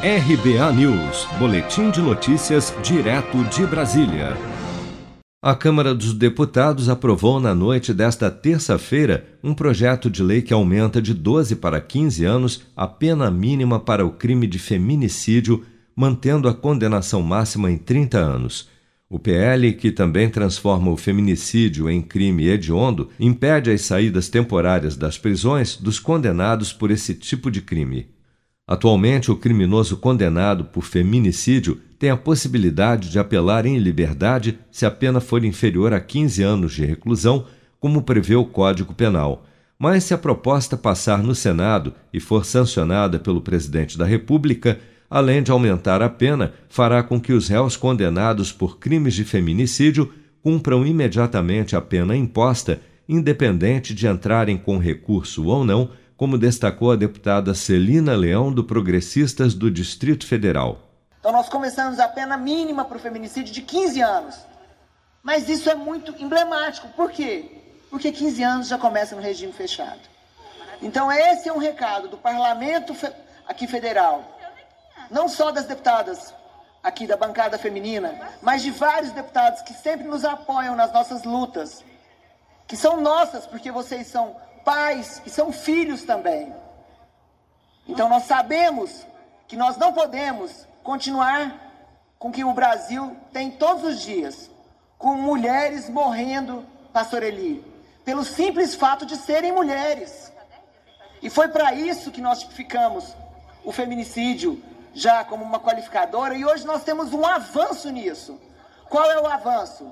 RBA News, Boletim de Notícias, direto de Brasília. A Câmara dos Deputados aprovou na noite desta terça-feira um projeto de lei que aumenta de 12 para 15 anos a pena mínima para o crime de feminicídio, mantendo a condenação máxima em 30 anos. O PL, que também transforma o feminicídio em crime hediondo, impede as saídas temporárias das prisões dos condenados por esse tipo de crime. Atualmente, o criminoso condenado por feminicídio tem a possibilidade de apelar em liberdade se a pena for inferior a 15 anos de reclusão, como prevê o Código Penal. Mas se a proposta passar no Senado e for sancionada pelo presidente da República, além de aumentar a pena, fará com que os réus condenados por crimes de feminicídio cumpram imediatamente a pena imposta, independente de entrarem com recurso ou não como destacou a deputada Celina Leão, do Progressistas do Distrito Federal. Então, nós começamos a pena mínima para o feminicídio de 15 anos. Mas isso é muito emblemático. Por quê? Porque 15 anos já começa no regime fechado. Então, esse é um recado do parlamento aqui federal, não só das deputadas aqui da bancada feminina, mas de vários deputados que sempre nos apoiam nas nossas lutas, que são nossas, porque vocês são pais e são filhos também. Então nós sabemos que nós não podemos continuar com que o Brasil tem todos os dias, com mulheres morrendo, pastor Eli, pelo simples fato de serem mulheres. E foi para isso que nós tipificamos o feminicídio já como uma qualificadora e hoje nós temos um avanço nisso. Qual é o avanço?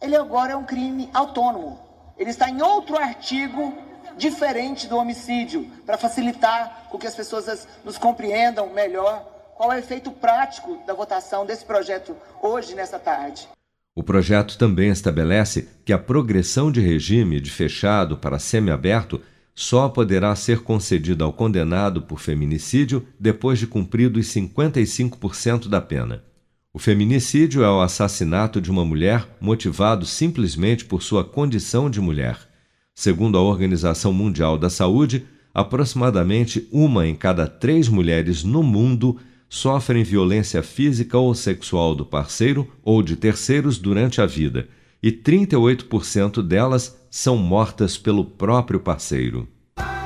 Ele agora é um crime autônomo. Ele está em outro artigo diferente do homicídio, para facilitar com que as pessoas nos compreendam melhor qual é o efeito prático da votação desse projeto hoje, nessa tarde. O projeto também estabelece que a progressão de regime de fechado para semiaberto só poderá ser concedida ao condenado por feminicídio depois de cumpridos 55% da pena. O feminicídio é o assassinato de uma mulher motivado simplesmente por sua condição de mulher. Segundo a Organização Mundial da Saúde, aproximadamente uma em cada três mulheres no mundo sofrem violência física ou sexual do parceiro ou de terceiros durante a vida, e 38% delas são mortas pelo próprio parceiro.